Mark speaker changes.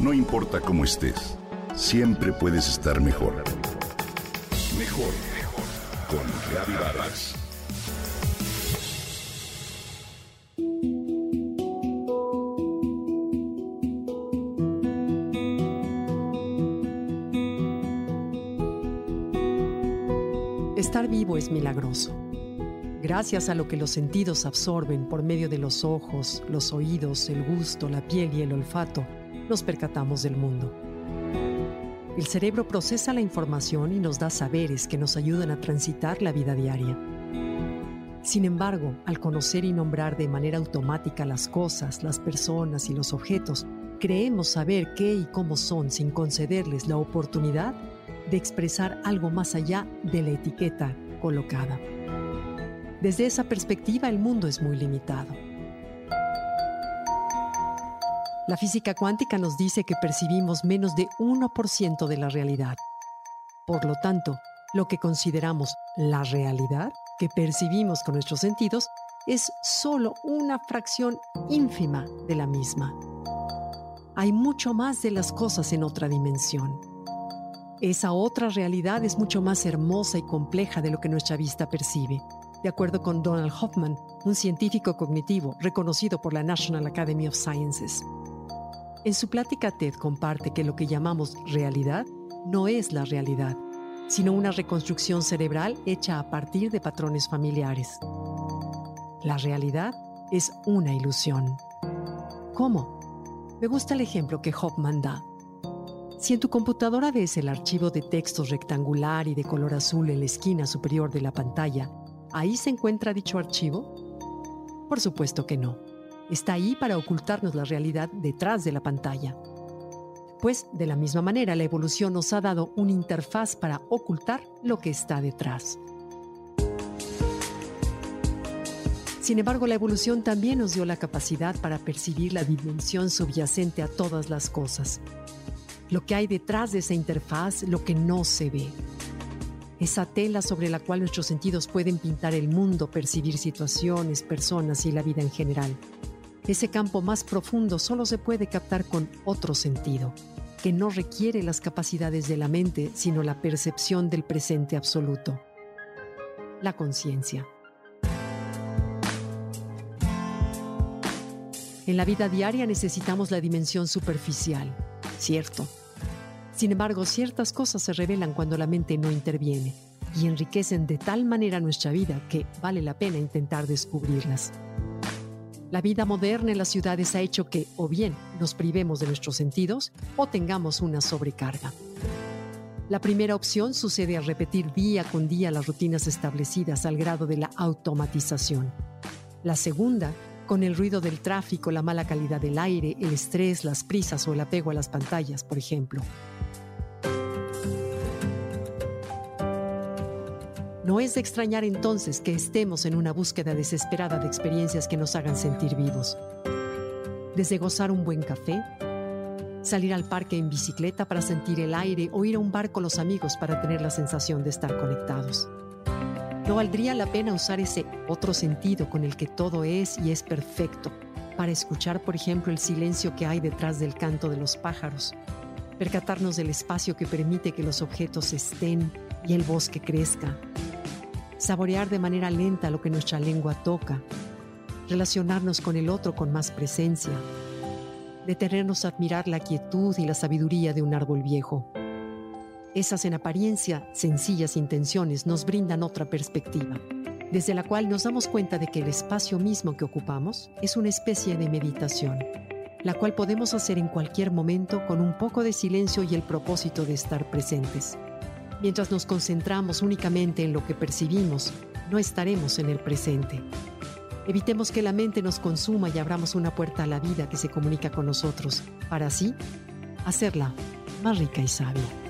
Speaker 1: No importa cómo estés, siempre puedes estar mejor. Mejor, mejor. Con Reavivadas.
Speaker 2: Estar vivo es milagroso. Gracias a lo que los sentidos absorben por medio de los ojos, los oídos, el gusto, la piel y el olfato, nos percatamos del mundo. El cerebro procesa la información y nos da saberes que nos ayudan a transitar la vida diaria. Sin embargo, al conocer y nombrar de manera automática las cosas, las personas y los objetos, creemos saber qué y cómo son sin concederles la oportunidad de expresar algo más allá de la etiqueta colocada. Desde esa perspectiva el mundo es muy limitado. La física cuántica nos dice que percibimos menos de 1% de la realidad. Por lo tanto, lo que consideramos la realidad que percibimos con nuestros sentidos es solo una fracción ínfima de la misma. Hay mucho más de las cosas en otra dimensión. Esa otra realidad es mucho más hermosa y compleja de lo que nuestra vista percibe de acuerdo con Donald Hoffman, un científico cognitivo reconocido por la National Academy of Sciences. En su plática TED comparte que lo que llamamos realidad no es la realidad, sino una reconstrucción cerebral hecha a partir de patrones familiares. La realidad es una ilusión. ¿Cómo? Me gusta el ejemplo que Hoffman da. Si en tu computadora ves el archivo de textos rectangular y de color azul en la esquina superior de la pantalla, ¿Ahí se encuentra dicho archivo? Por supuesto que no. Está ahí para ocultarnos la realidad detrás de la pantalla. Pues de la misma manera la evolución nos ha dado una interfaz para ocultar lo que está detrás. Sin embargo, la evolución también nos dio la capacidad para percibir la dimensión subyacente a todas las cosas. Lo que hay detrás de esa interfaz, lo que no se ve esa tela sobre la cual nuestros sentidos pueden pintar el mundo, percibir situaciones, personas y la vida en general. Ese campo más profundo solo se puede captar con otro sentido, que no requiere las capacidades de la mente, sino la percepción del presente absoluto. La conciencia. En la vida diaria necesitamos la dimensión superficial, cierto, sin embargo, ciertas cosas se revelan cuando la mente no interviene y enriquecen de tal manera nuestra vida que vale la pena intentar descubrirlas. La vida moderna en las ciudades ha hecho que o bien nos privemos de nuestros sentidos o tengamos una sobrecarga. La primera opción sucede al repetir día con día las rutinas establecidas al grado de la automatización. La segunda, con el ruido del tráfico, la mala calidad del aire, el estrés, las prisas o el apego a las pantallas, por ejemplo. No es de extrañar entonces que estemos en una búsqueda desesperada de experiencias que nos hagan sentir vivos. Desde gozar un buen café, salir al parque en bicicleta para sentir el aire o ir a un bar con los amigos para tener la sensación de estar conectados. ¿No valdría la pena usar ese otro sentido con el que todo es y es perfecto para escuchar, por ejemplo, el silencio que hay detrás del canto de los pájaros? Percatarnos del espacio que permite que los objetos estén y el bosque crezca saborear de manera lenta lo que nuestra lengua toca, relacionarnos con el otro con más presencia, detenernos a admirar la quietud y la sabiduría de un árbol viejo. Esas en apariencia sencillas intenciones nos brindan otra perspectiva, desde la cual nos damos cuenta de que el espacio mismo que ocupamos es una especie de meditación, la cual podemos hacer en cualquier momento con un poco de silencio y el propósito de estar presentes. Mientras nos concentramos únicamente en lo que percibimos, no estaremos en el presente. Evitemos que la mente nos consuma y abramos una puerta a la vida que se comunica con nosotros, para así hacerla más rica y sabia.